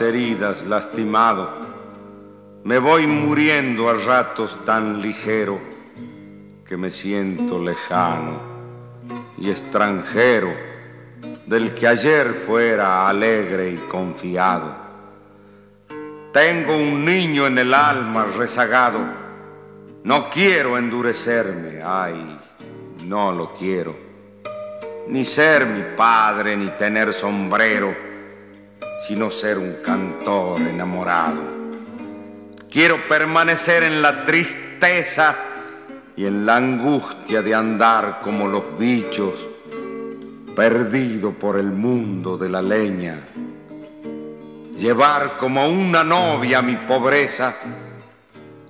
Heridas lastimado, me voy muriendo a ratos tan ligero que me siento lejano y extranjero del que ayer fuera alegre y confiado. Tengo un niño en el alma rezagado, no quiero endurecerme, ay, no lo quiero, ni ser mi padre, ni tener sombrero sino ser un cantor enamorado. Quiero permanecer en la tristeza y en la angustia de andar como los bichos, perdido por el mundo de la leña. Llevar como una novia mi pobreza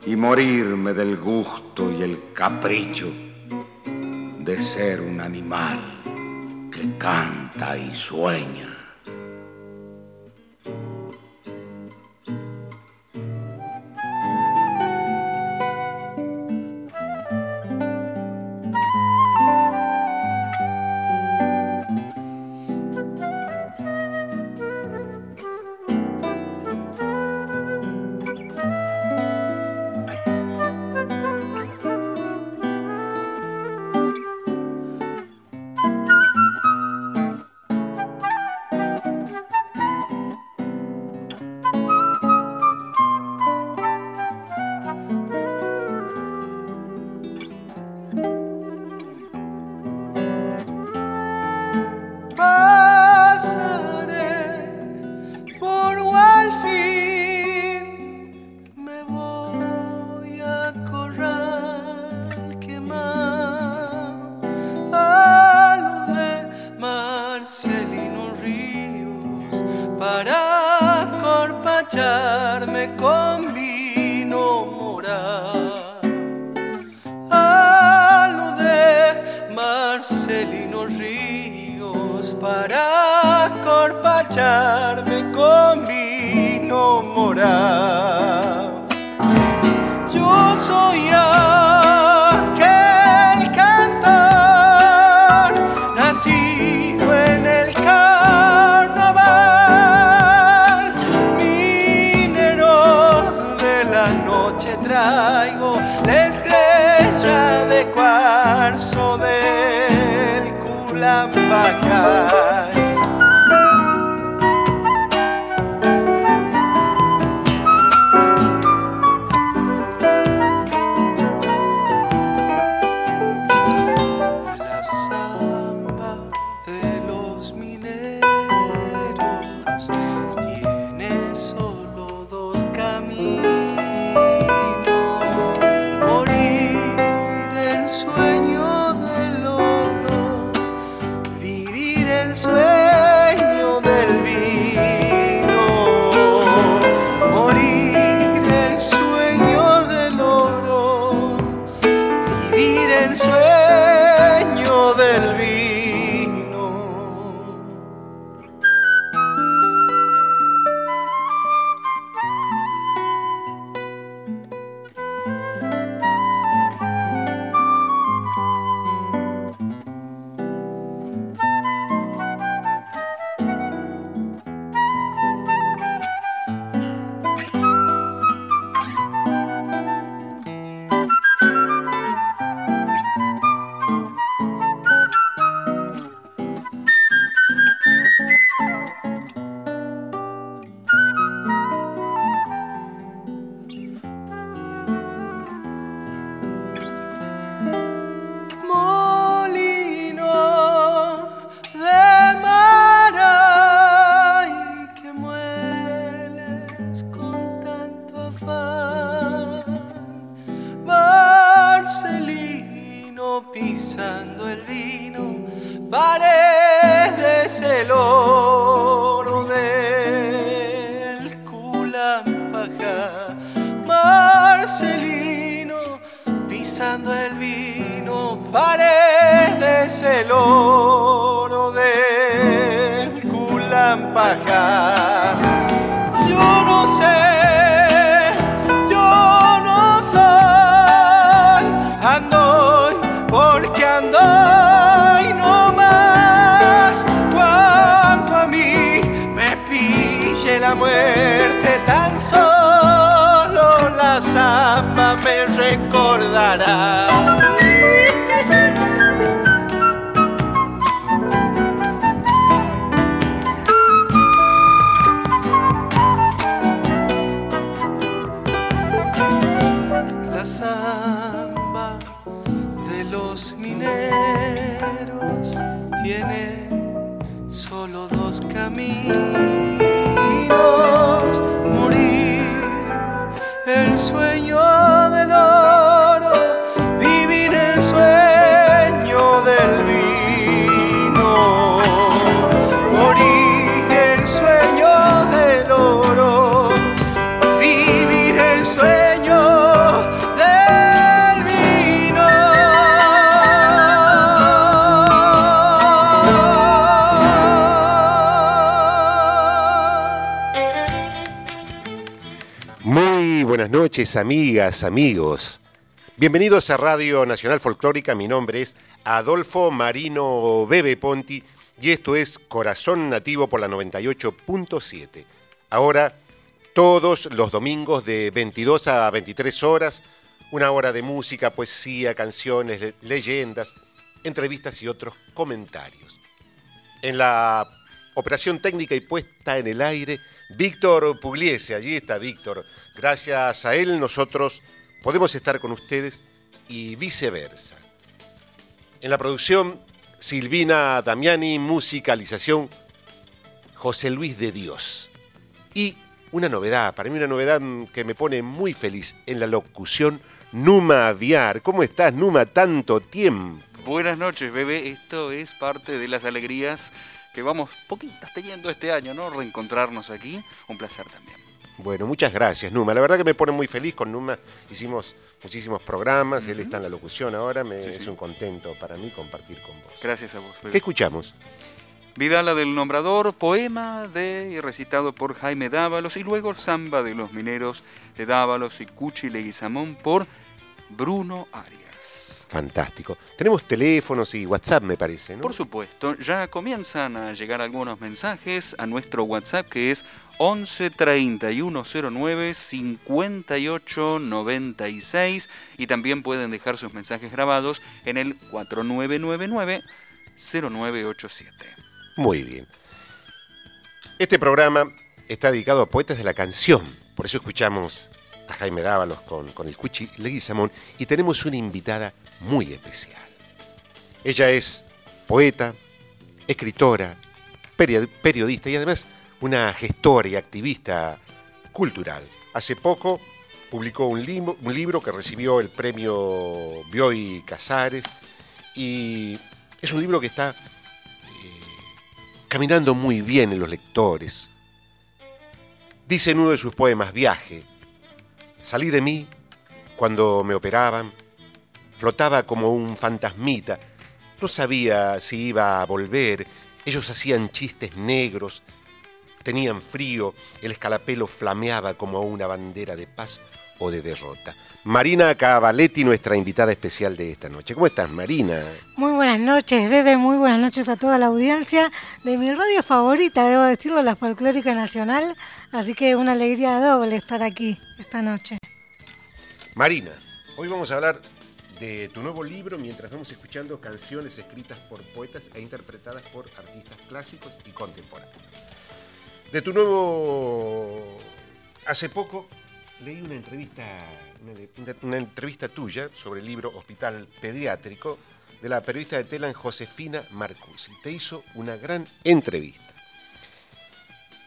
y morirme del gusto y el capricho de ser un animal que canta y sueña. Paredes amigas, amigos. Bienvenidos a Radio Nacional Folclórica. Mi nombre es Adolfo Marino Bebe Ponti y esto es Corazón Nativo por la 98.7. Ahora, todos los domingos de 22 a 23 horas, una hora de música, poesía, canciones, leyendas, entrevistas y otros comentarios. En la operación técnica y puesta en el aire, Víctor Pugliese, allí está Víctor. Gracias a él nosotros podemos estar con ustedes y viceversa. En la producción, Silvina Damiani, musicalización, José Luis de Dios. Y una novedad, para mí una novedad que me pone muy feliz en la locución, Numa Aviar. ¿Cómo estás, Numa? Tanto tiempo. Buenas noches, bebé. Esto es parte de las alegrías que vamos poquitas teniendo este año, ¿no? Reencontrarnos aquí, un placer también. Bueno, muchas gracias, Numa. La verdad que me pone muy feliz con Numa. Hicimos muchísimos programas, él está en la locución ahora, me, es un contento para mí compartir con vos. Gracias a vos. ¿Qué escuchamos? Vidala del Nombrador, poema de y recitado por Jaime Dávalos y luego Samba de los Mineros de Dávalos y Cuchi Leguizamón por Bruno Arias. Fantástico. Tenemos teléfonos y WhatsApp, me parece, ¿no? Por supuesto, ya comienzan a llegar algunos mensajes a nuestro WhatsApp que es 11 3109 58 96 y también pueden dejar sus mensajes grabados en el 4999 0987. Muy bien. Este programa está dedicado a poetas de la canción, por eso escuchamos a Jaime Dávalos con, con el Cuchi Leguizamón y tenemos una invitada muy especial. Ella es poeta, escritora, periodista y además una gestora y activista cultural. Hace poco publicó un, libro, un libro que recibió el premio Bioy Casares y es un libro que está eh, caminando muy bien en los lectores. Dice en uno de sus poemas, Viaje, salí de mí cuando me operaban, flotaba como un fantasmita. No sabía si iba a volver. Ellos hacían chistes negros, tenían frío, el escalapelo flameaba como una bandera de paz o de derrota. Marina Cavaletti, nuestra invitada especial de esta noche. ¿Cómo estás, Marina? Muy buenas noches, Bebe. Muy buenas noches a toda la audiencia de mi radio favorita, debo decirlo, la Folclórica Nacional. Así que una alegría doble estar aquí esta noche. Marina, hoy vamos a hablar de tu nuevo libro mientras vamos escuchando canciones escritas por poetas e interpretadas por artistas clásicos y contemporáneos. De tu nuevo... Hace poco leí una entrevista, una, entrevista tuya sobre el libro Hospital Pediátrico de la periodista de Telan Josefina Marcusi. Te hizo una gran entrevista.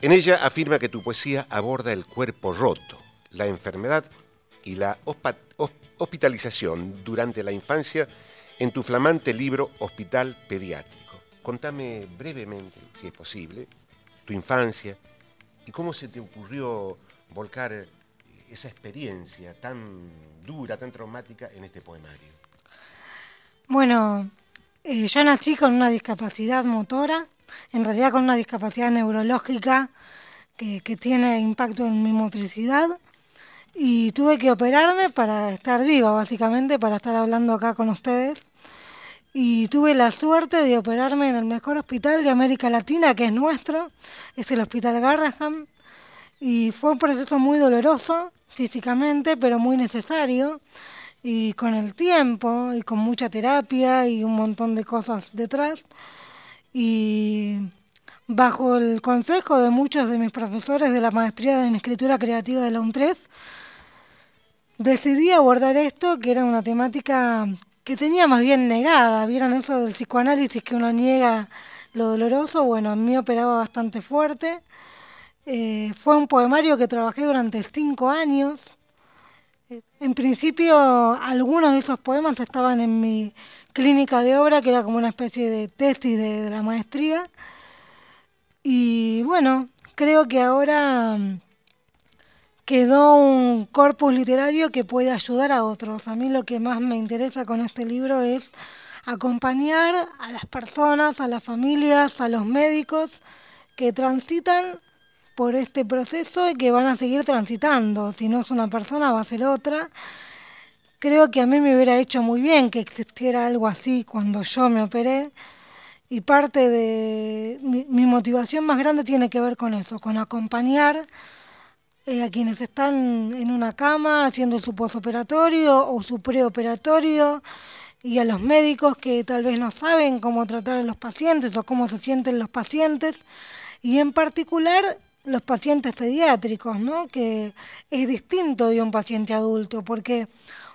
En ella afirma que tu poesía aborda el cuerpo roto, la enfermedad y la hospitalización durante la infancia en tu flamante libro Hospital Pediátrico. Contame brevemente, si es posible, tu infancia y cómo se te ocurrió volcar esa experiencia tan dura, tan traumática en este poemario. Bueno, eh, yo nací con una discapacidad motora, en realidad con una discapacidad neurológica que, que tiene impacto en mi motricidad y tuve que operarme para estar viva, básicamente, para estar hablando acá con ustedes. Y tuve la suerte de operarme en el mejor hospital de América Latina, que es nuestro, es el Hospital Garraham. Y fue un proceso muy doloroso físicamente, pero muy necesario. Y con el tiempo, y con mucha terapia y un montón de cosas detrás. Y bajo el consejo de muchos de mis profesores de la maestría en escritura creativa de la UNTREF, decidí abordar esto, que era una temática que tenía más bien negada. ¿Vieron eso del psicoanálisis que uno niega lo doloroso? Bueno, a mí operaba bastante fuerte. Eh, fue un poemario que trabajé durante cinco años. Eh, en principio, algunos de esos poemas estaban en mi clínica de obra, que era como una especie de tesis de la maestría. Y bueno, creo que ahora quedó un corpus literario que puede ayudar a otros. A mí lo que más me interesa con este libro es acompañar a las personas, a las familias, a los médicos que transitan por este proceso y que van a seguir transitando. Si no es una persona, va a ser otra. Creo que a mí me hubiera hecho muy bien que existiera algo así cuando yo me operé. Y parte de mi, mi motivación más grande tiene que ver con eso, con acompañar eh, a quienes están en una cama haciendo su posoperatorio o su preoperatorio y a los médicos que tal vez no saben cómo tratar a los pacientes o cómo se sienten los pacientes y en particular los pacientes pediátricos, ¿no? que es distinto de un paciente adulto porque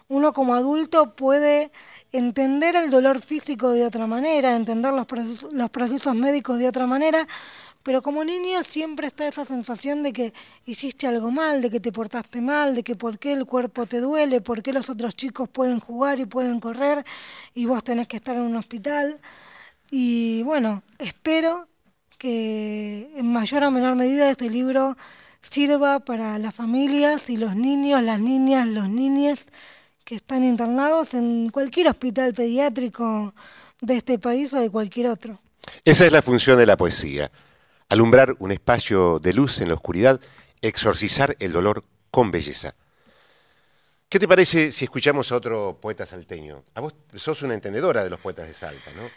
uno como adulto puede entender el dolor físico de otra manera, entender los los procesos médicos de otra manera, pero como niño siempre está esa sensación de que hiciste algo mal, de que te portaste mal, de que por qué el cuerpo te duele, por qué los otros chicos pueden jugar y pueden correr y vos tenés que estar en un hospital. Y bueno, espero que en mayor o menor medida este libro sirva para las familias y los niños, las niñas, los niños que están internados en cualquier hospital pediátrico de este país o de cualquier otro. Esa es la función de la poesía alumbrar un espacio de luz en la oscuridad, exorcizar el dolor con belleza. ¿Qué te parece si escuchamos a otro poeta salteño? A vos sos una entendedora de los poetas de Salta, ¿no?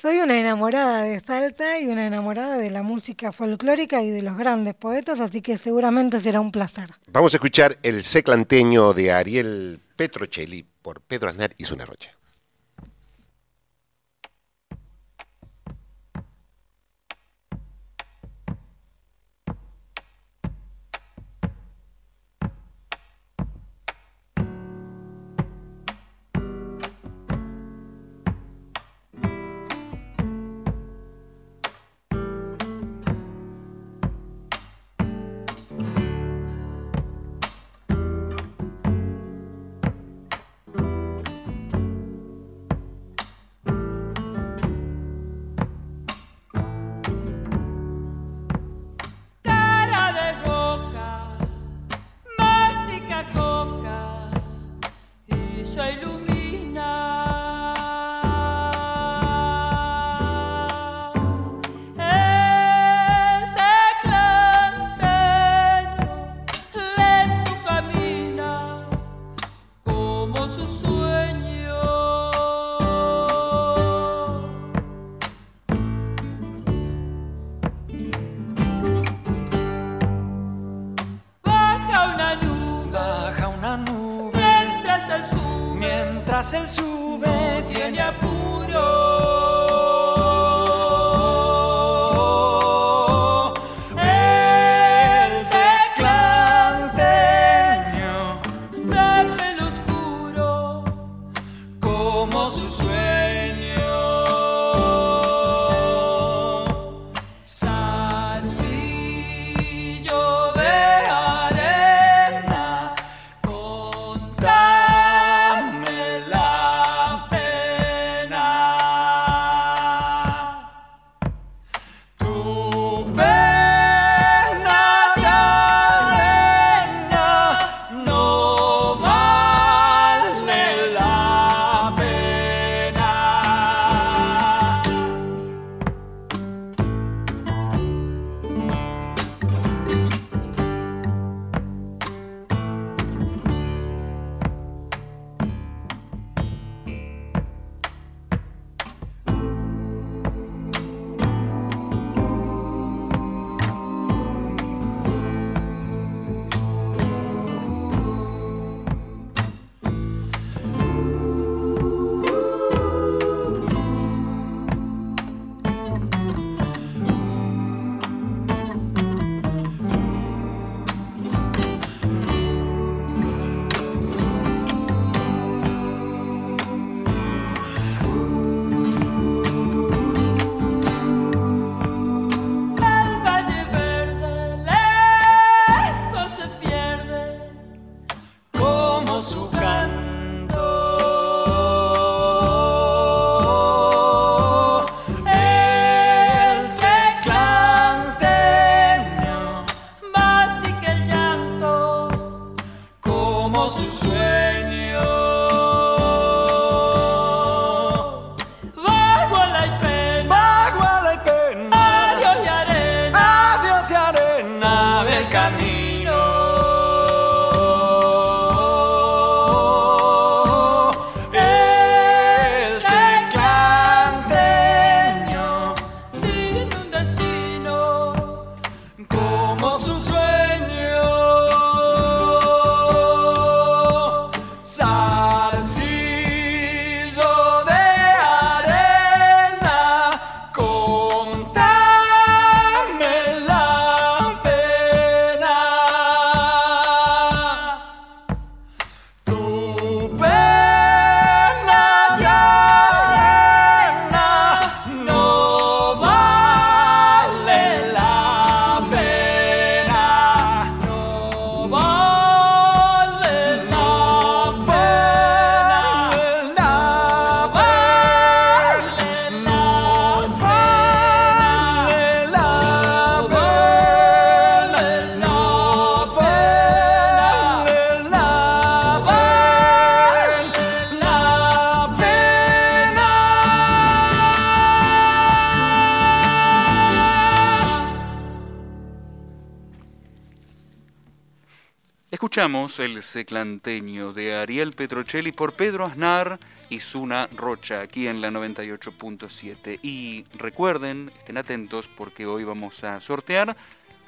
Soy una enamorada de Salta y una enamorada de la música folclórica y de los grandes poetas, así que seguramente será un placer. Vamos a escuchar el seclanteño de Ariel Petrocelli por Pedro Aznar y Zuna Rocha. tras el sube tiene a El seclanteño de Ariel Petrocelli por Pedro Aznar y Suna Rocha aquí en la 98.7. Y recuerden, estén atentos porque hoy vamos a sortear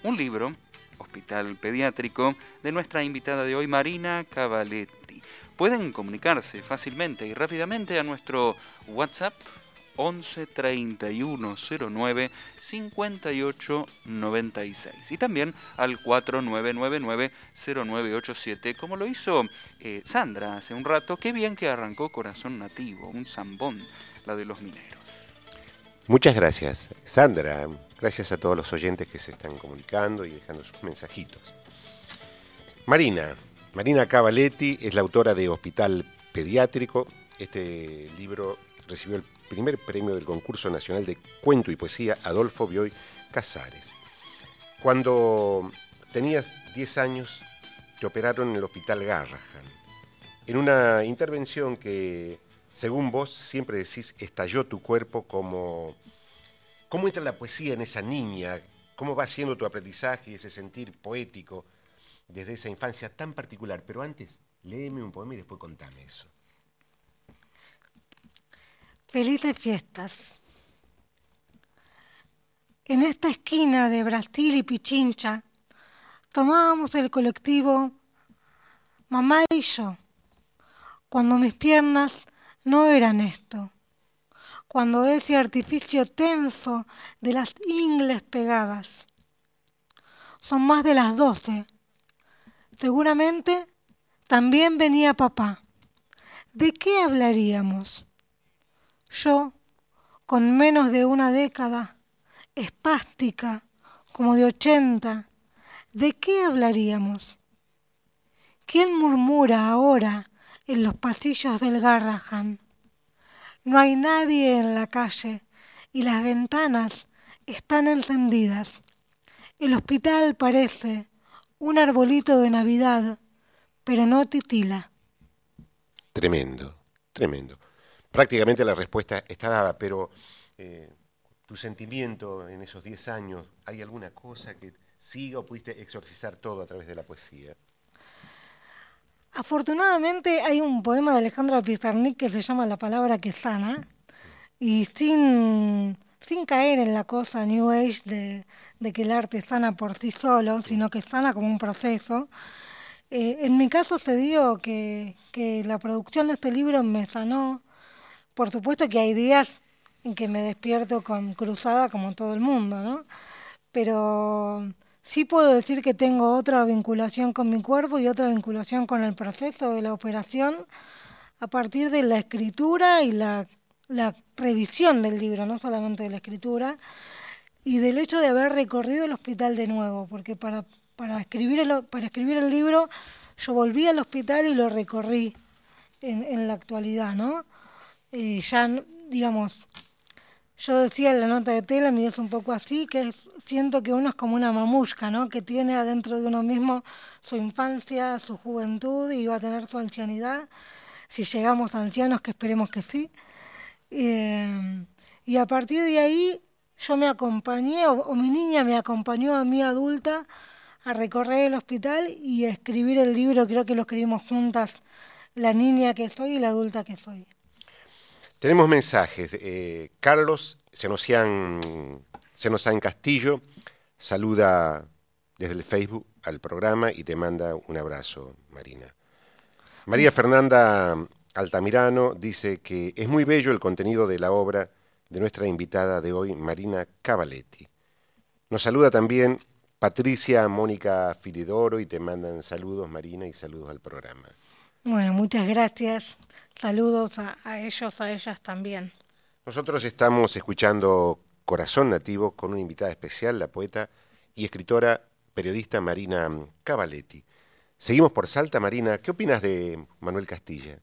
un libro, Hospital Pediátrico, de nuestra invitada de hoy, Marina Cavaletti. Pueden comunicarse fácilmente y rápidamente a nuestro WhatsApp 11 31 09 58 96 y también al 4999 0987 como lo hizo eh, Sandra hace un rato. Qué bien que arrancó Corazón Nativo, un zambón, la de los mineros. Muchas gracias, Sandra. Gracias a todos los oyentes que se están comunicando y dejando sus mensajitos. Marina, Marina Cavaletti es la autora de Hospital Pediátrico. Este libro recibió el primer premio del concurso nacional de cuento y poesía Adolfo Bioy Casares. Cuando tenías 10 años, te operaron en el hospital Garrahan, en una intervención que, según vos, siempre decís, estalló tu cuerpo como... ¿Cómo entra la poesía en esa niña? ¿Cómo va siendo tu aprendizaje y ese sentir poético desde esa infancia tan particular? Pero antes, léeme un poema y después contame eso. Felices fiestas. En esta esquina de Brasil y Pichincha tomábamos el colectivo mamá y yo, cuando mis piernas no eran esto, cuando ese artificio tenso de las ingles pegadas. Son más de las doce. Seguramente también venía papá. ¿De qué hablaríamos? Yo, con menos de una década, espástica, como de ochenta, ¿de qué hablaríamos? ¿Quién murmura ahora en los pasillos del Garrahan? No hay nadie en la calle y las ventanas están encendidas. El hospital parece un arbolito de Navidad, pero no titila. Tremendo, tremendo prácticamente la respuesta está dada, pero eh, tu sentimiento en esos 10 años, ¿hay alguna cosa que siga o pudiste exorcizar todo a través de la poesía? Afortunadamente hay un poema de Alejandro Pizarnik que se llama La palabra que sana, y sin, sin caer en la cosa New Age de, que el arte sana por sí solo, sino que sana como un proceso. Eh, en mi caso se dio que, que la producción de este libro me sanó por supuesto que hay días en que me despierto con cruzada como todo el mundo, ¿no? Pero sí puedo decir que tengo otra vinculación con mi cuerpo y otra vinculación con el proceso de la operación a partir de la escritura y la, revisión del libro, no solamente de la escritura, y del hecho de haber recorrido el hospital de nuevo, porque para, escribir el libro yo volví al hospital y lo recorrí en, en la actualidad, ¿no? Ya, digamos, yo decía en la nota de tela, y es un poco así, que siento que uno es como una mamushka, ¿no? Que tiene adentro de uno mismo su infancia, su juventud y va a tener su ancianidad, si llegamos ancianos, que esperemos que sí. Eh, y a partir de ahí yo me acompañé, o, mi niña me acompañó a mi adulta a recorrer el hospital y a escribir el libro, creo que lo escribimos juntas, la niña que soy y la adulta que soy. Tenemos mensajes. Eh, Carlos Senosian, Senosian Castillo saluda desde el Facebook al programa y te manda un abrazo, Marina. María Fernanda Altamirano dice que es muy bello el contenido de la obra de nuestra invitada de hoy, Marina Cavaletti. Nos saluda también Patricia Mónica Filidoro y te mandan saludos, Marina, y saludos al programa. Bueno, muchas gracias. Saludos a, a ellos, a ellas también. Nosotros estamos escuchando Corazón Nativo con una invitada especial, la poeta y escritora periodista Marina Cavaletti. Seguimos por Salta, Marina. ¿Qué opinas de Manuel Castilla?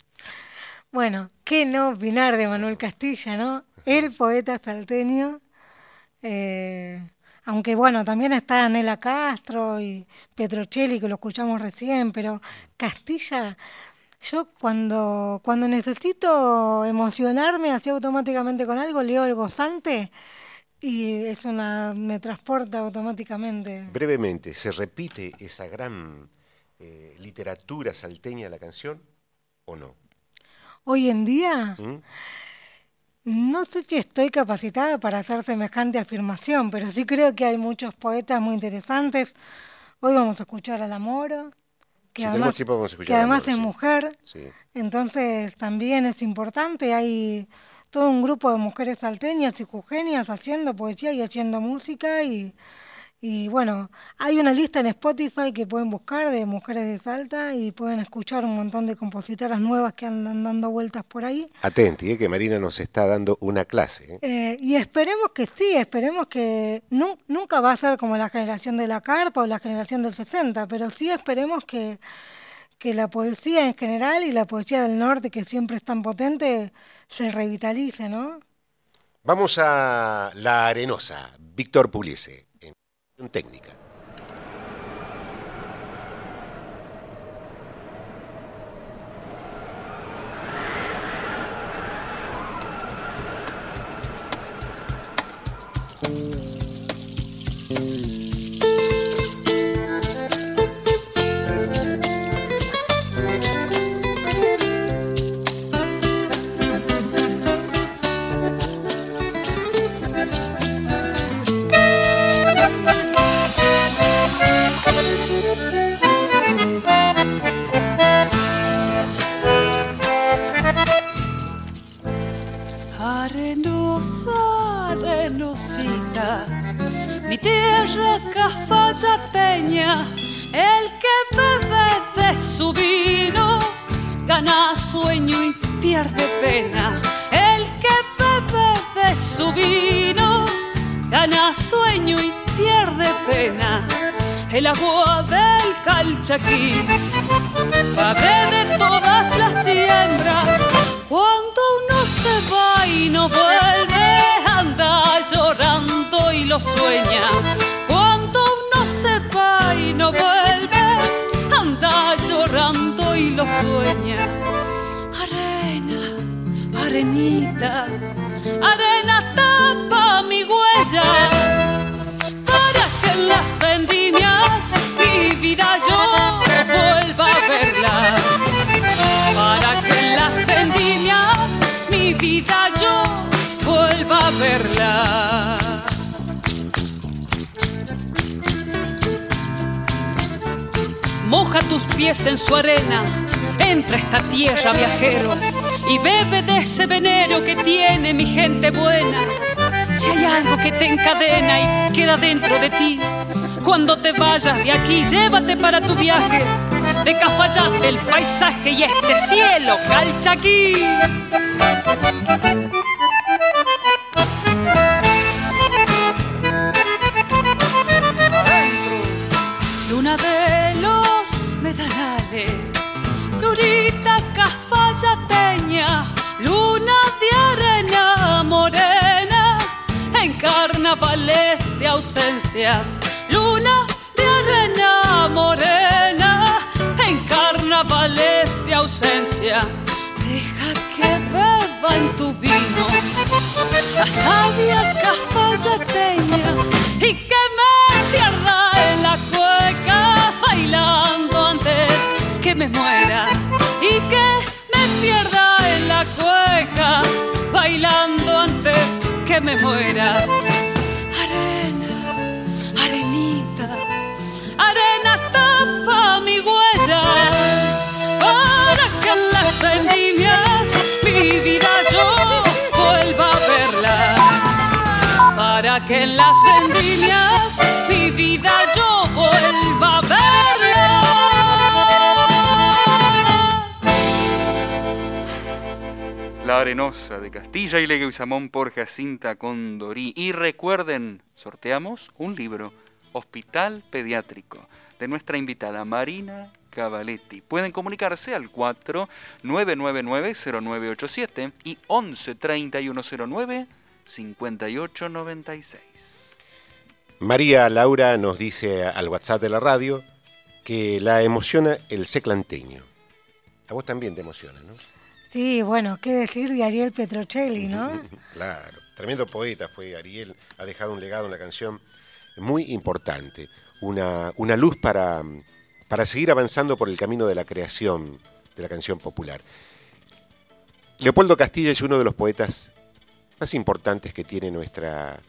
Bueno, ¿qué no opinar de Manuel Castilla, no? El poeta salteño. Eh, aunque bueno, también está Nela Castro y Petrocelli, que lo escuchamos recién, pero Castilla, yo cuando, cuando necesito emocionarme así automáticamente con algo, leo el gozante y es una me transporta automáticamente. Brevemente, ¿se repite esa gran eh, literatura salteña de la canción o no? Hoy en día, ¿Mm? no sé si estoy capacitada para hacer semejante afirmación, pero sí creo que hay muchos poetas muy interesantes. Hoy vamos a escuchar a La Moro, que Si además, tiempo vamos a escuchar que además es sí. mujer, Sí. entonces también es importante. Hay todo un grupo de mujeres salteñas y jujeñas haciendo poesía y haciendo música y, y bueno, hay una lista en Spotify que pueden buscar de mujeres de Salta y pueden escuchar un montón de compositoras nuevas que andan dando vueltas por ahí. Atenti, eh, que Marina nos está dando una clase. eh. Eh, y esperemos que sí, esperemos que nu- nunca va a ser como la generación de la carpa o la generación del 60, pero sí esperemos que, que la poesía en general y la poesía del norte, que siempre es tan potente, se revitalice, ¿no? Vamos a La Arenosa, Víctor Puliese, en técnica. Mi tierra cafayateña, el que bebe de su vino gana sueño y pierde pena. El que bebe de su vino gana sueño y pierde pena. El agua del calchaquí padre de todas las siembras. Cuando uno se va y no vuelve, llorando y lo sueña. Cuando uno se va y no vuelve, anda llorando y lo sueña. Arena, arenita, arena Moja tus pies en su arena, entra a esta tierra viajero y bebe de ese veneno que tiene mi gente buena. Si hay algo que te encadena y queda dentro de ti, cuando te vayas de aquí, llévate para tu viaje de Cafayate el paisaje y este cielo calchaquí. Luna de arena morena, en carnavales de ausencia. Deja que beba en tu vino la sabia cafayateña y que me pierda en la cueca bailando antes que me muera líneas mi vida yo vuelva a verla. Para que en las vendimias mi vida yo vuelva a verla. La Arenosa de Castilla y Leguizamón por Jacinta Condorí. Y recuerden, sorteamos un libro, Hospital Pediátrico, de nuestra invitada Marina Cavaletti. Pueden comunicarse al 4 0987 y 11 3109 5896. María Laura nos dice al WhatsApp de la radio que la emociona el seclanteño. A vos también te emociona, ¿no? Sí, bueno, qué decir de Ariel Petrocelli, ¿no? claro, tremendo poeta fue Ariel, ha dejado un legado, una canción muy importante, una, una luz para, para seguir avanzando por el camino de la creación de la canción popular. Leopoldo Castilla es uno de los poetas más importantes que tiene nuestra,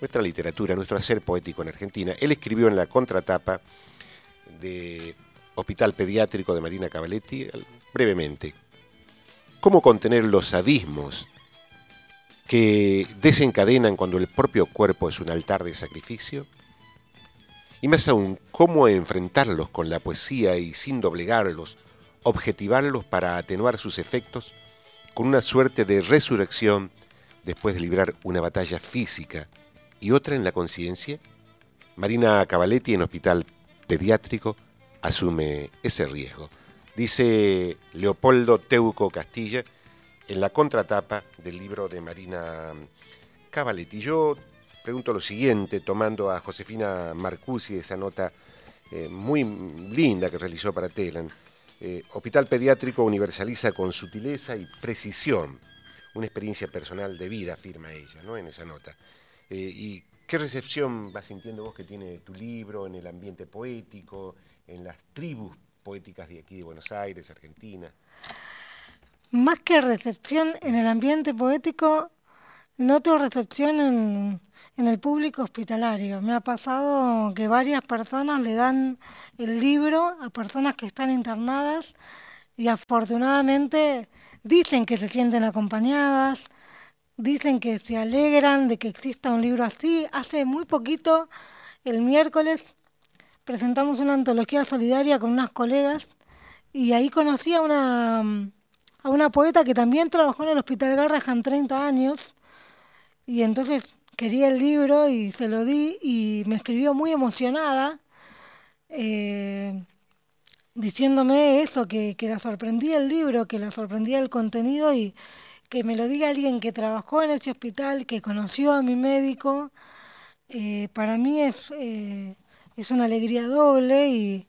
nuestra literatura, nuestro hacer poético en Argentina. Él escribió en la contratapa de Hospital Pediátrico de Marina Cavaletti, brevemente, cómo contener los abismos que desencadenan cuando el propio cuerpo es un altar de sacrificio, y más aún, cómo enfrentarlos con la poesía y sin doblegarlos, objetivarlos para atenuar sus efectos con una suerte de resurrección después de librar una batalla física y otra en la conciencia? Marina Cavaletti en Hospital Pediátrico asume ese riesgo. Dice Leopoldo Teuco Castilla en la contratapa del libro de Marina Cavaletti. Yo pregunto lo siguiente, tomando a Josefina Marcusi esa nota eh, muy linda que realizó para Telan. Eh, Hospital Pediátrico universaliza con sutileza y precisión una experiencia personal de vida, afirma ella, ¿no? En esa nota. Eh, ¿Y qué recepción vas sintiendo vos que tiene tu libro en el ambiente poético, en las tribus poéticas de aquí de Buenos Aires, Argentina? Más que recepción en el ambiente poético, noto recepción en, en el público hospitalario. Me ha pasado que varias personas le dan el libro a personas que están internadas y afortunadamente dicen que se sienten acompañadas, dicen que se alegran de que exista un libro así. Hace muy poquito, el miércoles, presentamos una antología solidaria con unas colegas y ahí conocí a una, a una poeta que también trabajó en el Hospital Garrahan 30 años y entonces quería el libro y se lo di y me escribió muy emocionada. Eh, diciéndome eso, que, que la sorprendía el libro, que la sorprendía el contenido y que me lo diga alguien que trabajó en ese hospital, que conoció a mi médico, eh, para mí es, eh, es una alegría doble y,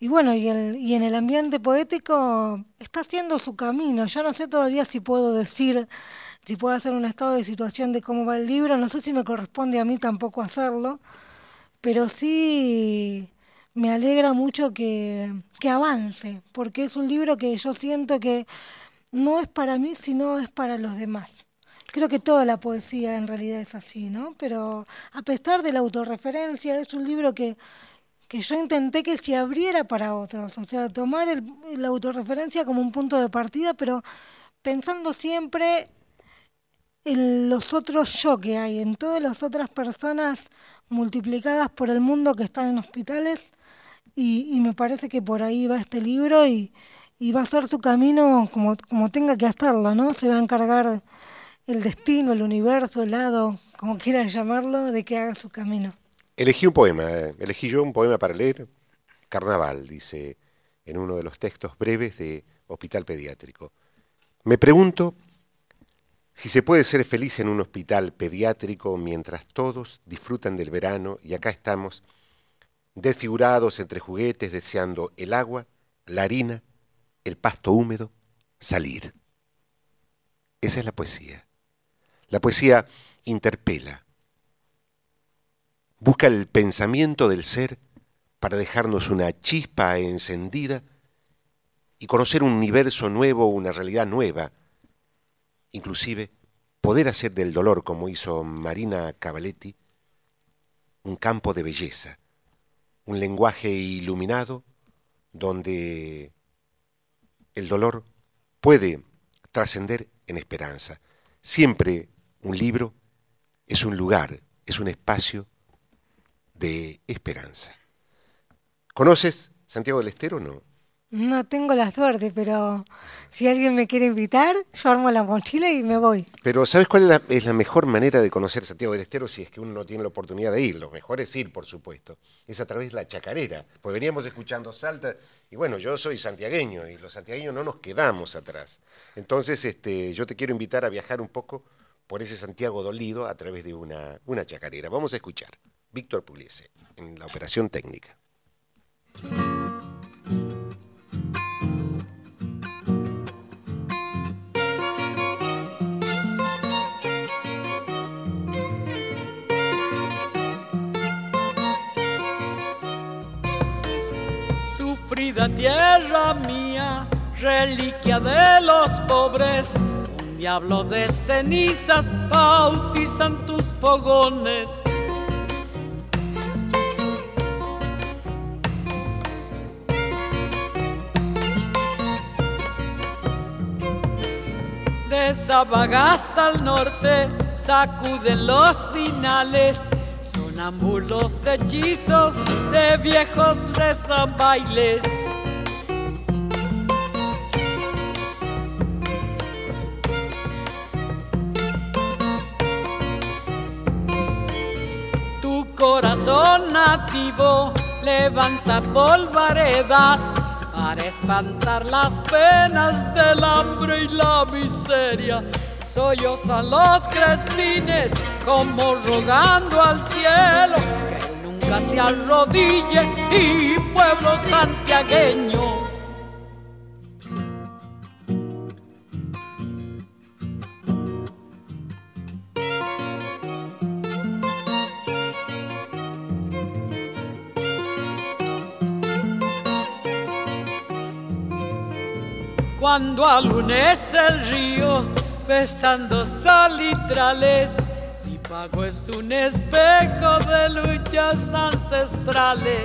y bueno, y, el, y en el ambiente poético está haciendo su camino. Yo no sé todavía si puedo decir, si puedo hacer un estado de situación de cómo va el libro, no sé si me corresponde a mí tampoco hacerlo, pero sí me alegra mucho que, que avance, porque es un libro que yo siento que no es para mí, sino es para los demás. Creo que toda la poesía en realidad es así, ¿no? Pero a pesar de la autorreferencia, es un libro que, que yo intenté que se abriera para otros, o sea, tomar el, la autorreferencia como un punto de partida, pero pensando siempre los otros yo que hay, en todas las otras personas multiplicadas por el mundo que están en hospitales y, me parece que por ahí va este libro y, va a ser su camino como, como tenga que hacerlo, ¿no? Se va a encargar el destino, el universo, el lado, como quieran llamarlo, de que haga su camino. Elegí un poema, eh, elegí yo un poema para leer, Carnaval, dice en uno de los textos breves de Hospital Pediátrico. Me pregunto si se puede ser feliz en un hospital pediátrico mientras todos disfrutan del verano y acá estamos desfigurados entre juguetes, deseando el agua, la harina, el pasto húmedo, salir. Esa es la poesía. La poesía interpela, busca el pensamiento del ser para dejarnos una chispa encendida y conocer un universo nuevo, una realidad nueva, inclusive poder hacer del dolor, como hizo Marina Cavaletti, un campo de belleza un lenguaje iluminado donde el dolor puede trascender en esperanza. Siempre un libro es un lugar, es un espacio de esperanza. ¿Conoces Santiago del Estero o no? No tengo la suerte, pero si alguien me quiere invitar, yo armo la mochila y me voy. Pero ¿sabes cuál es la, mejor manera de conocer Santiago del Estero si es que uno no tiene la oportunidad de ir? Lo mejor es ir, por supuesto. Es a través de la chacarera. Pues veníamos escuchando Salta y bueno, yo soy santiagueño y los santiagueños no nos quedamos atrás. Entonces, este, yo te quiero invitar a viajar un poco por ese Santiago dolido a través de una, una chacarera. Vamos a escuchar. Víctor Pugliese, en la operación técnica. Tierra mía, reliquia de los pobres, un diablo de cenizas bautizan tus fogones. De Sabagasta al norte sacuden los finales, sonambulos hechizos de viejos rezan bailes. Corazón nativo levanta polvaredas para espantar las penas del hambre y la miseria. Sollozan los crespines como rogando al cielo que nunca se arrodille y pueblo santiagueño. Cuando alunece el río, besando salitrales, mi pago es un espejo de luchas ancestrales.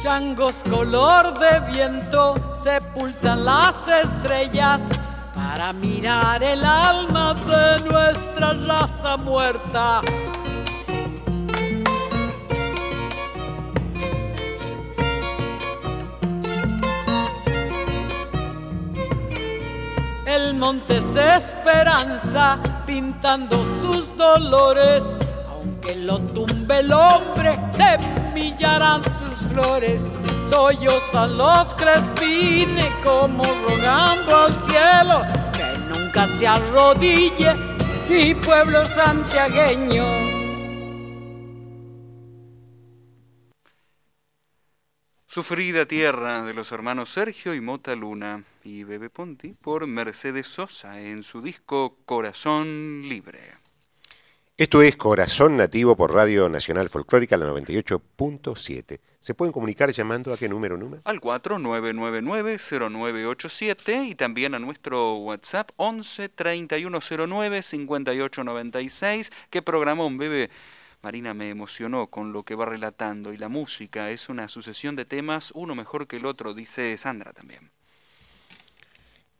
Changos color de viento sepultan las estrellas para mirar el alma de nuestra raza muerta. El monte es esperanza pintando sus dolores, aunque lo tumbe el hombre, semillarán sus flores. Sollozan los crespines como rogando al cielo que nunca se arrodille mi pueblo santiagueño. Sufrida tierra de los hermanos Sergio y Mota Luna y Bebe Ponti por Mercedes Sosa en su disco Corazón Libre. Esto es Corazón Nativo por Radio Nacional Folclórica, la 98.7. ¿Se pueden comunicar llamando a qué número, número? Al 4999-0987 y también a nuestro WhatsApp 11 3109 5896 que programó un bebé. Marina me emocionó con lo que va relatando y la música es una sucesión de temas, uno mejor que el otro, dice Sandra también.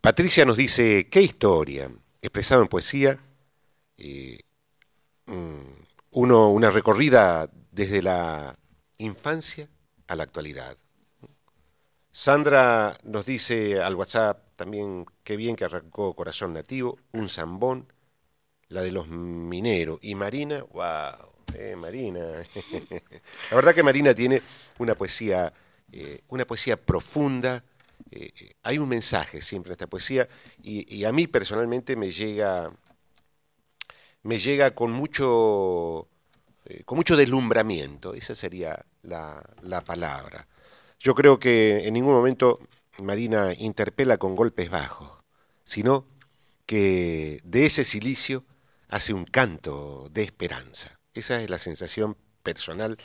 Patricia nos dice, ¿qué historia? Expresado en poesía, eh, uno, una recorrida desde la infancia a la actualidad. Sandra nos dice al WhatsApp también qué bien que arrancó Corazón Nativo, un zambón, la de los mineros. Y Marina, wow, eh, Marina. la verdad que Marina tiene una poesía, eh, una poesía profunda. Eh, hay un mensaje siempre en esta poesía y a mí personalmente me llega me llega con mucho, eh, con mucho deslumbramiento, esa sería la, la, palabra. Yo creo que en ningún momento Marina interpela con golpes bajos, sino que de ese silicio hace un canto de esperanza. Esa es la sensación personal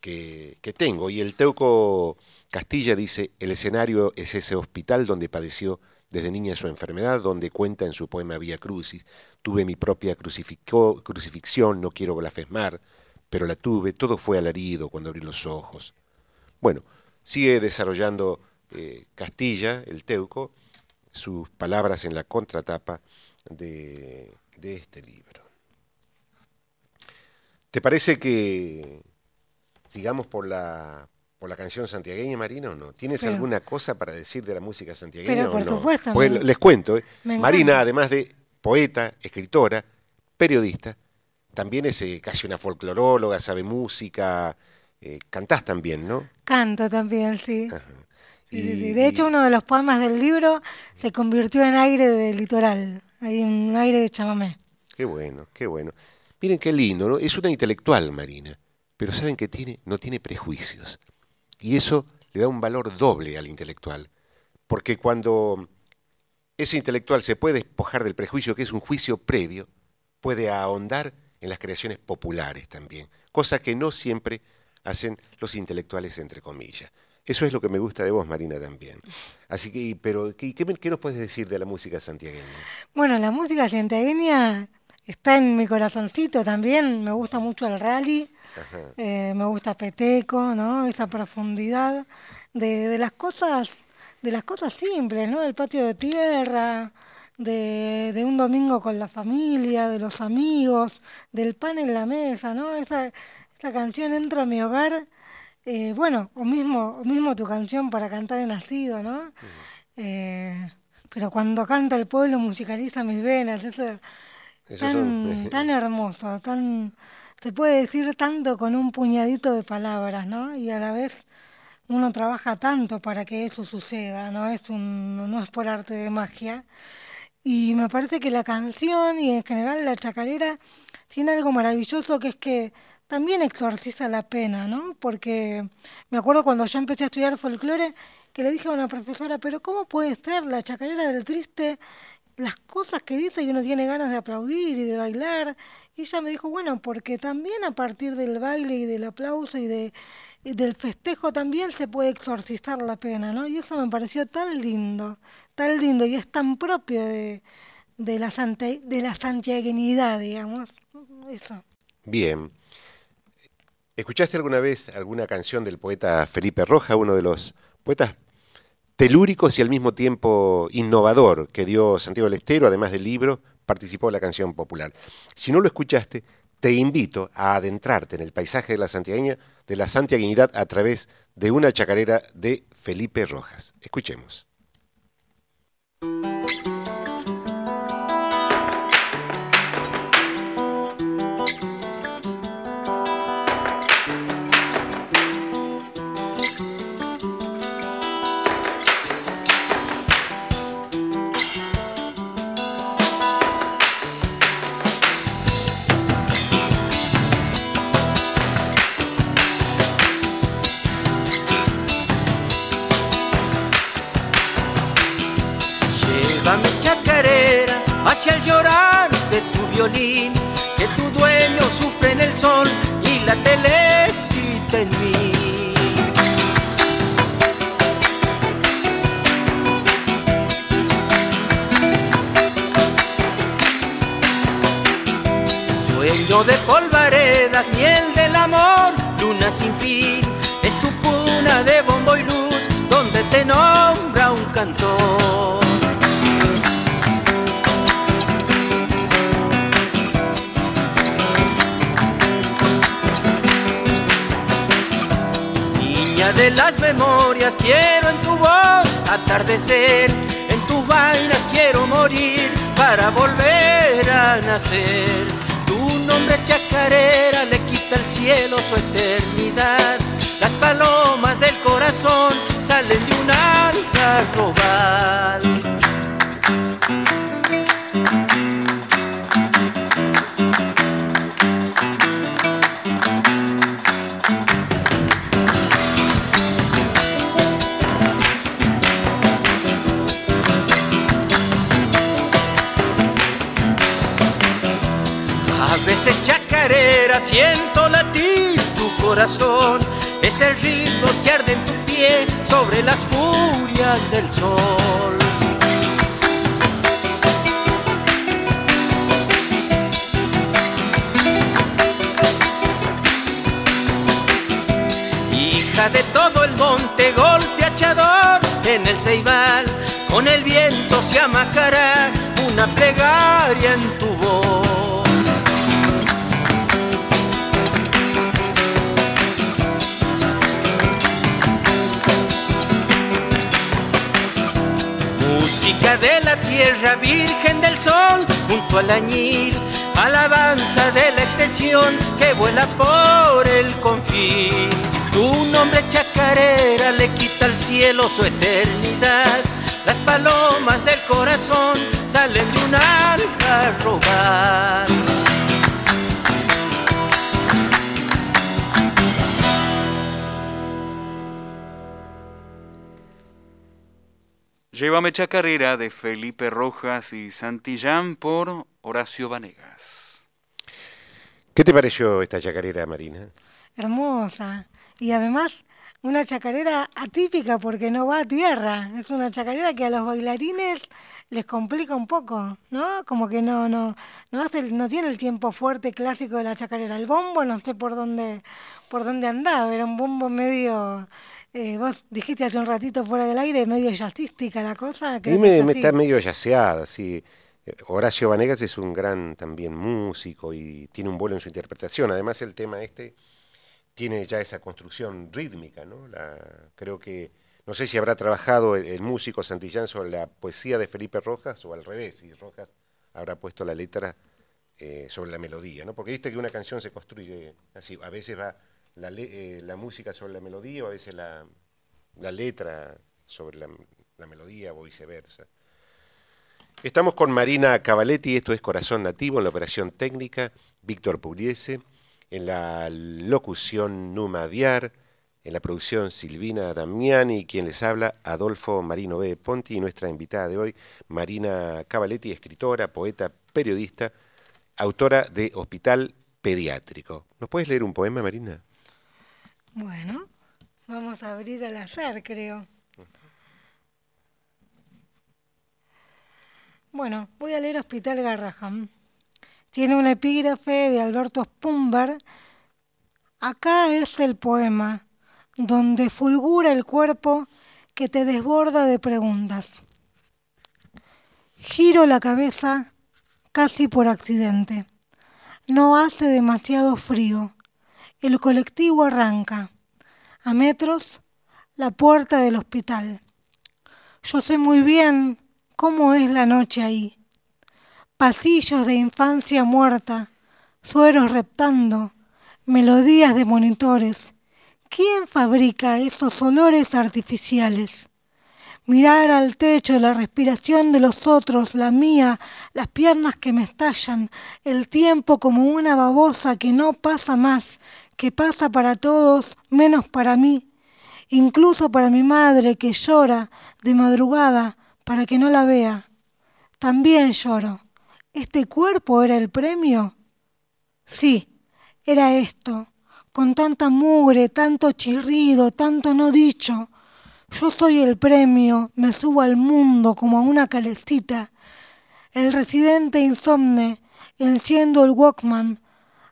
que, que tengo. Y el Teuco Castilla dice, el escenario es ese hospital donde padeció desde niña su enfermedad, donde cuenta en su poema Vía Crucis, tuve mi propia crucifixión, no quiero blasfemar, pero la tuve, todo fue alarido cuando abrí los ojos. Bueno, sigue desarrollando eh, Castilla, el Teuco, sus palabras en la contratapa de, de este libro. ¿Te parece que sigamos por la, por la canción santiagueña, Marina, o no? ¿Tienes Pero- alguna cosa para decir de la música santiagueña Pero o por no? supuesto, Pues me- les cuento, ¿eh? Marina, además de poeta, escritora, periodista, también es eh, casi una folcloróloga, sabe música, eh, cantás también, ¿no? Canto también, sí. Ajá. Y-. De hecho, uno de los poemas del libro se convirtió en aire de litoral. Hay un aire de chamamé. Qué bueno, qué bueno. Miren qué lindo, ¿no? Es una intelectual, Marina, pero saben que tiene, no tiene prejuicios. Y eso le da un valor doble al intelectual. Porque cuando ese intelectual se puede despojar del prejuicio, que es un juicio previo, puede ahondar en las creaciones populares también, cosa que no siempre hacen los intelectuales, entre comillas. Eso es lo que me gusta de vos, Marina, también. Así que, pero, ¿qué, qué nos puedes decir de la música santiagueña? Bueno, la música santiagueña está en mi corazoncito también. Me gusta mucho el rally, eh, me gusta Peteco, ¿no? Esa profundidad de, de las cosas, de las cosas simples, ¿no? Del patio de tierra, de, de un domingo con la familia, de los amigos, del pan en la mesa, ¿no? Esa, esa canción Entro a mi hogar, eh, bueno, o mismo, o mismo tu canción para cantar en nacido, ¿no? Eh, pero cuando canta el pueblo musicaliza mis venas, eso tan, son- tan hermoso, tan se puede decir tanto con un puñadito de palabras, ¿no? Y a la vez uno trabaja tanto para que eso suceda, no es un, no es por arte de magia. Y me parece que la canción y en general la chacarera tiene algo maravilloso que es que también exorciza la pena, ¿no? Porque me acuerdo cuando yo empecé a estudiar folclore que le dije a una profesora, pero ¿cómo puede ser la chacarera del triste las cosas que dice y uno tiene ganas de aplaudir y de bailar? Y ella me dijo, bueno, porque también a partir del baile y del aplauso y de del festejo también se puede exorcizar la pena, ¿no? Y eso me pareció tan lindo, tan lindo y es tan propio de, de la sante- de la santiaguinidad, digamos. Eso. Bien. ¿Escuchaste alguna vez alguna canción del poeta Felipe Roja, uno de los poetas telúricos y al mismo tiempo innovador que dio Santiago del Estero, además del libro, participó en la canción popular? Si no lo escuchaste, te invito a adentrarte en el paisaje de la santiagueña, de la santiaguinidad a través de una chacarera de Felipe Rojas. Escuchemos. Hacia el llorar de tu violín, que tu dueño sufre en el sol y la telecita en mí. Sueño de polvaredas, miel del amor, luna sin fin, es tu puna de bombo y luz, donde te nombra un cantor. De las memorias, quiero en tu voz atardecer, en tus vainas quiero morir para volver a nacer. Tu nombre chacarera le quita al cielo su eternidad. Las palomas del corazón salen de un algarrobal. A siento latir tu corazón, es el ritmo que arde en tu pie sobre las furias del sol. Hija de todo el monte, golpe achador en el ceibal, con el viento se amacará una plegaria en tu voz. Tierra, Virgen del sol, junto al añil, alabanza de la extensión que vuela por el confín. Tu nombre chacarera le quita al cielo su eternidad. Las palomas del corazón salen de un algarrobal. Llévame Chacarera de Felipe Rojas y Santillán por Horacio Vanegas. ¿Qué te pareció esta chacarera, Marina? Hermosa. Y además, una chacarera atípica porque no va a tierra. Es una chacarera que a los bailarines les complica un poco, ¿no? Como que no, no, no hace, no tiene el tiempo fuerte clásico de la chacarera. El bombo no sé por dónde, por dónde andaba, era un bombo medio eh, vos dijiste hace un ratito fuera del aire, medio jazzística la cosa. Me, está medio yaceada, sí. Horacio Vanegas es un gran también músico y tiene un vuelo en su interpretación. Además el tema este tiene ya esa construcción rítmica, ¿no? La, creo que, no sé si habrá trabajado el, músico Santillán sobre la poesía de Felipe Rojas o al revés, y Rojas habrá puesto la letra eh, sobre la melodía, ¿no? Porque viste que una canción se construye así, a veces va la, eh, la música sobre la melodía o a veces la, la letra sobre la, melodía o viceversa. Estamos con Marina Cavaletti, esto es Corazón Nativo, en la operación técnica, Víctor Pugliese, en la locución Numa Viar, en la producción Silvina Damiani, quien les habla, Adolfo Marino B. Ponti, y nuestra invitada de hoy, Marina Cavaletti, escritora, poeta, periodista, autora de Hospital Pediátrico. ¿Nos puedes leer un poema, Marina? Bueno, vamos a abrir al azar, creo. Bueno, voy a leer Hospital Garraham. Tiene un epígrafe de Alberto Spumber. Acá es el poema, donde fulgura el cuerpo que te desborda de preguntas. Giro la cabeza casi por accidente. No hace demasiado frío. El colectivo arranca. A metros, la puerta del hospital. Yo sé muy bien cómo es la noche ahí. Pasillos de infancia muerta, sueros reptando, melodías de monitores. ¿Quién fabrica esos olores artificiales? Mirar al techo, la respiración de los otros, la mía, las piernas que me estallan, el tiempo como una babosa que no pasa más, que pasa para todos menos para mí, incluso para mi madre que llora de madrugada para que no la vea. También lloro. ¿Este cuerpo era el premio? Sí, era esto, con tanta mugre, tanto chirrido, tanto no dicho. Yo soy el premio, me subo al mundo como a una calecita. El residente insomne, enciendo el Walkman.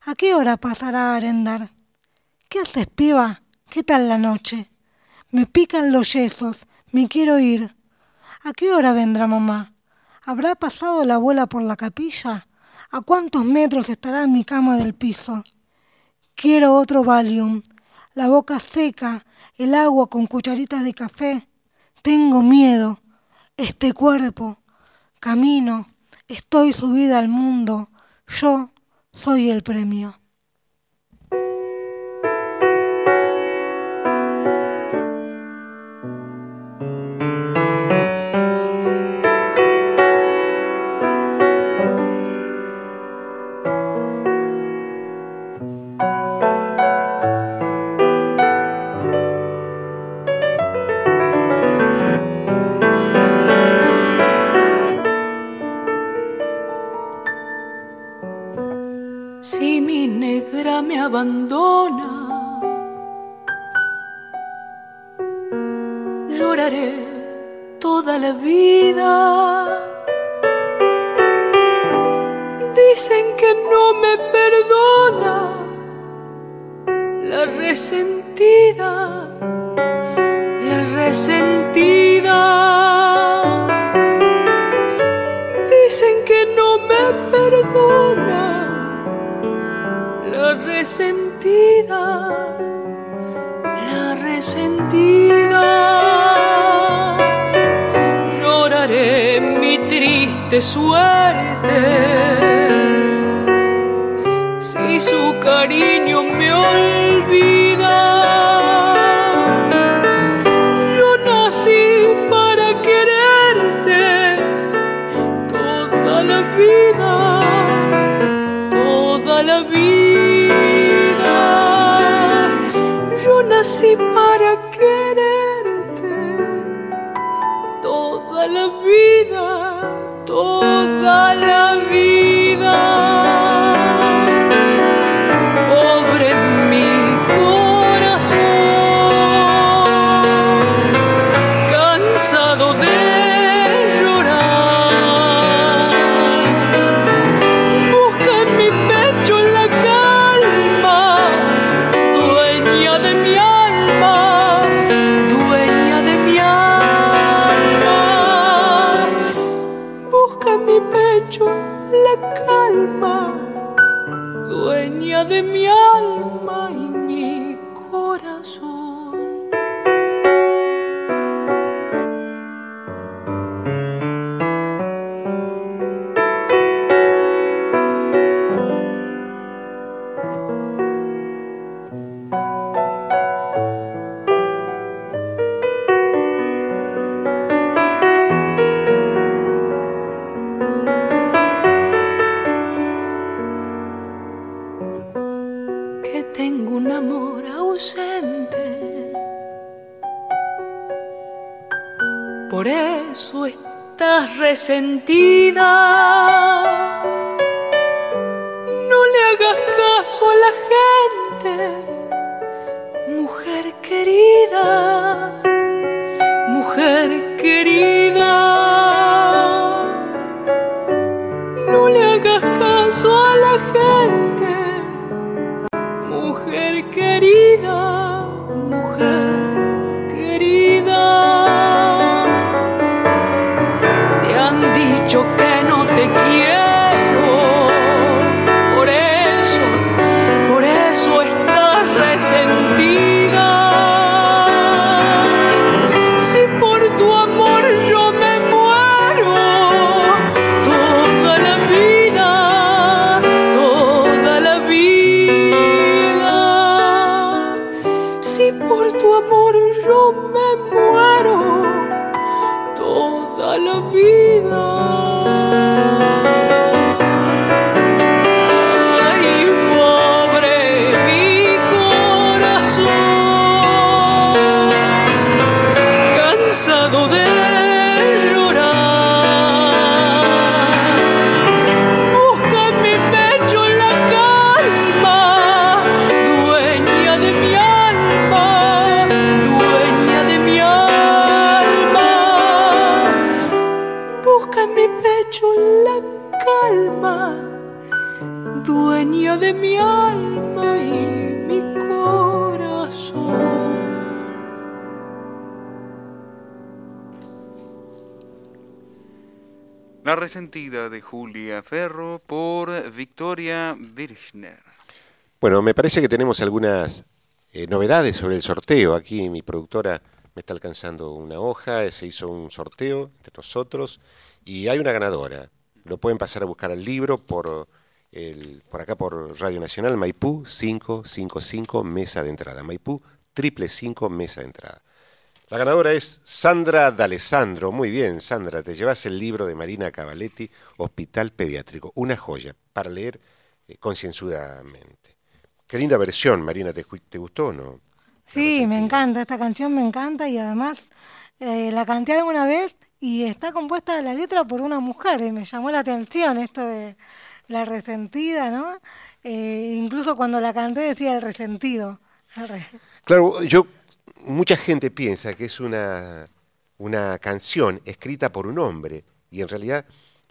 ¿A qué hora pasará a arendar? ¿Qué haces, piba? ¿Qué tal la noche? Me pican los yesos, me quiero ir. ¿A qué hora vendrá mamá? ¿Habrá pasado la abuela por la capilla? ¿A cuántos metros estará mi cama del piso? Quiero otro Valium, la boca seca, el agua con cucharitas de café. Tengo miedo. Este cuerpo. Camino. Estoy subida al mundo. Yo soy el premio. Dicen que no me perdona la resentida, la resentida. Dicen que no me perdona la resentida, la resentida. Suerte. Si su cariño me olvida, toda la vida. Resentida. Resentida de Julia Ferro por Victoria Birchner. Bueno, me parece que tenemos algunas eh, novedades sobre el sorteo. Aquí mi productora me está alcanzando una hoja, eh, se hizo un sorteo entre nosotros y hay una ganadora. Lo pueden pasar a buscar al libro por, el, por acá por Radio Nacional, Maipú 555, mesa de entrada. Maipú triple 5, mesa de entrada. La ganadora es Sandra D'Alessandro. Muy bien, Sandra, te llevas el libro de Marina Cavaletti, Hospital Pediátrico. Una joya para leer eh, concienzudamente. Qué linda versión, Marina, ¿te, te gustó o no? Sí, me encanta, esta canción me encanta y además eh, la canté alguna vez y está compuesta la letra por una mujer y me llamó la atención esto de la resentida, ¿no? Eh, incluso cuando la canté decía el resentido. El re- Claro, yo mucha gente piensa que es una, una canción escrita por un hombre y en realidad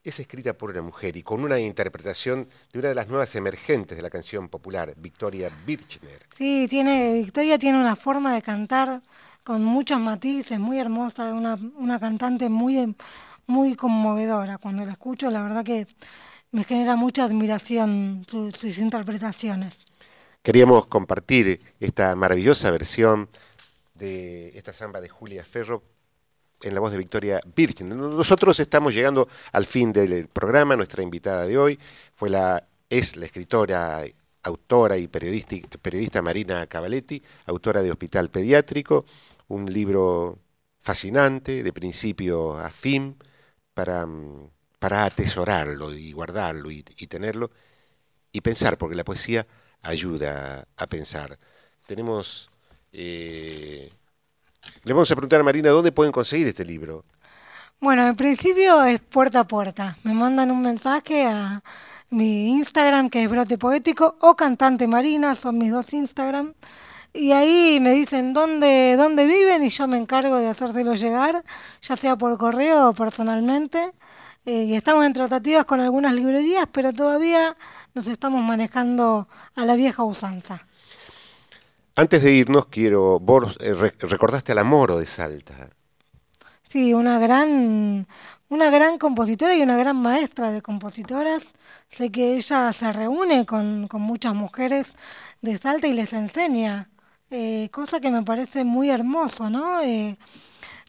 es escrita por una mujer y con una interpretación de una de las nuevas emergentes de la canción popular, Victoria Birchner. Sí, tiene, Victoria tiene una forma de cantar con muchos matices, muy hermosa, una, una cantante muy, muy conmovedora. Cuando la escucho, la verdad que me genera mucha admiración su- sus interpretaciones. Queríamos compartir esta maravillosa versión de esta samba de Julia Ferro en la voz de Victoria Virgen. Nosotros estamos llegando al fin del programa. Nuestra invitada de hoy fue la, es la escritora, autora y periodista, Marina Cavaletti, autora de Hospital Pediátrico, un libro fascinante, de principio a fin, para, para atesorarlo y guardarlo y, tenerlo y pensar, porque la poesía ayuda a pensar. Tenemos... Eh, le vamos a preguntar a Marina dónde pueden conseguir este libro. Bueno, en principio es puerta a puerta. Me mandan un mensaje a mi Instagram, que es Brote Poético, o Cantante Marina, son mis dos Instagram. Y ahí me dicen dónde, dónde viven y yo me encargo de hacérselo llegar, ya sea por correo o personalmente. Eh, y estamos en tratativas con algunas librerías, pero todavía nos estamos manejando a la vieja usanza. Antes de irnos, quiero. Vos eh, recordaste a la Moro de Salta. Sí, una gran, una gran compositora y una gran maestra de compositoras. Sé que ella se reúne con, con muchas mujeres de Salta y les enseña, eh, cosa que me parece muy hermoso, ¿no? Eh,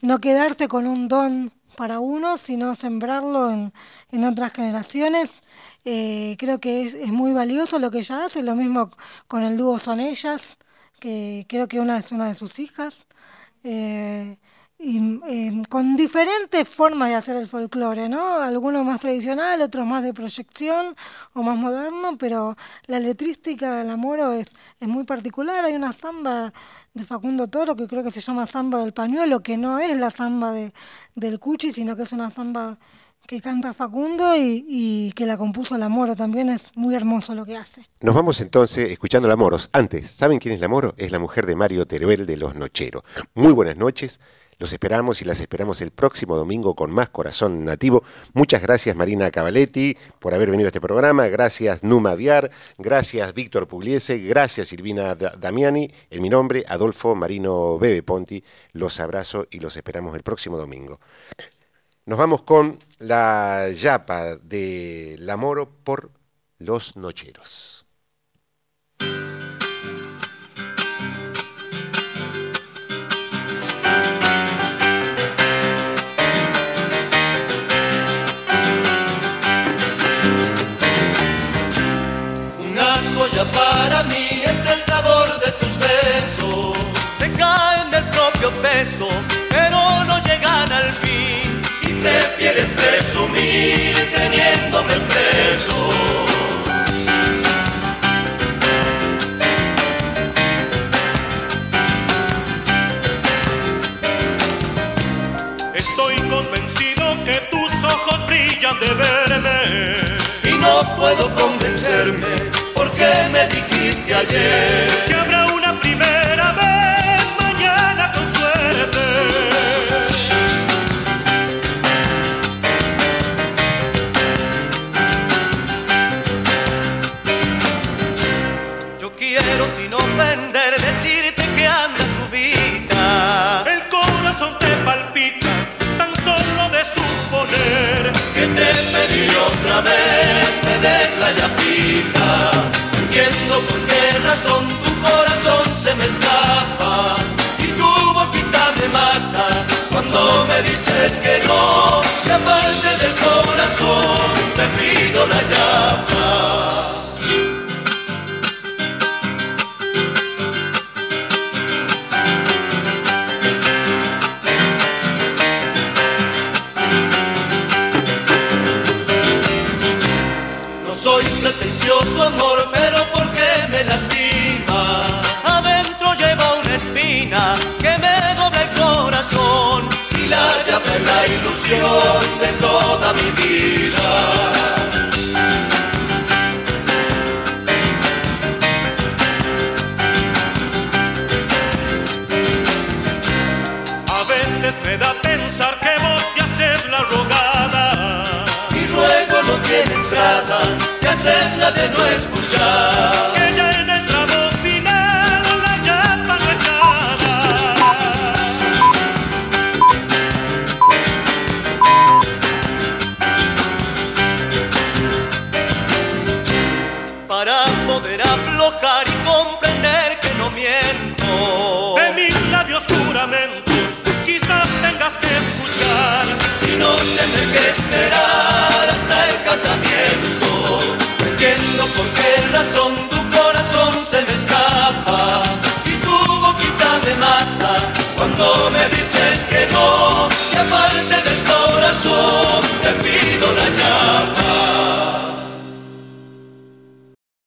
no quedarte con un don para uno, sino sembrarlo en, en otras generaciones. creo que es, es, muy valioso lo que ella hace, lo mismo con el dúo Son Ellas que creo que una es una de sus hijas, eh, y, em, con diferentes formas de hacer el folclore, ¿no? Algunos más tradicional, otros más de proyección o más moderno, pero la letrística del Amoro es, es muy particular. Hay una samba de Facundo Toro que creo que se llama Samba del Pañuelo, que no es la samba de, del Cuchi, sino que es una samba que canta Facundo y, que la compuso la Moro también es muy hermoso lo que hace. Nos vamos entonces escuchando la Moros. Antes, ¿saben quién es la Moro? Es la mujer de Mario Teruel de Los Nocheros. Muy buenas noches. Los esperamos y las esperamos el próximo domingo con más corazón nativo. Muchas gracias Marina Cavaletti por haber venido a este programa. Gracias Numa Viar. Gracias Víctor Pugliese. Gracias Silvina Damiani. En mi nombre, Adolfo Marino Bebe Ponti. Los abrazo y los esperamos el próximo domingo. Nos vamos con la yapa de La Moro por Los Nocheros. Prefieres presumir teniéndome preso. Estoy convencido que tus ojos brillan de verme. Y no puedo convencerme porque me dijiste ayer que habrá corazón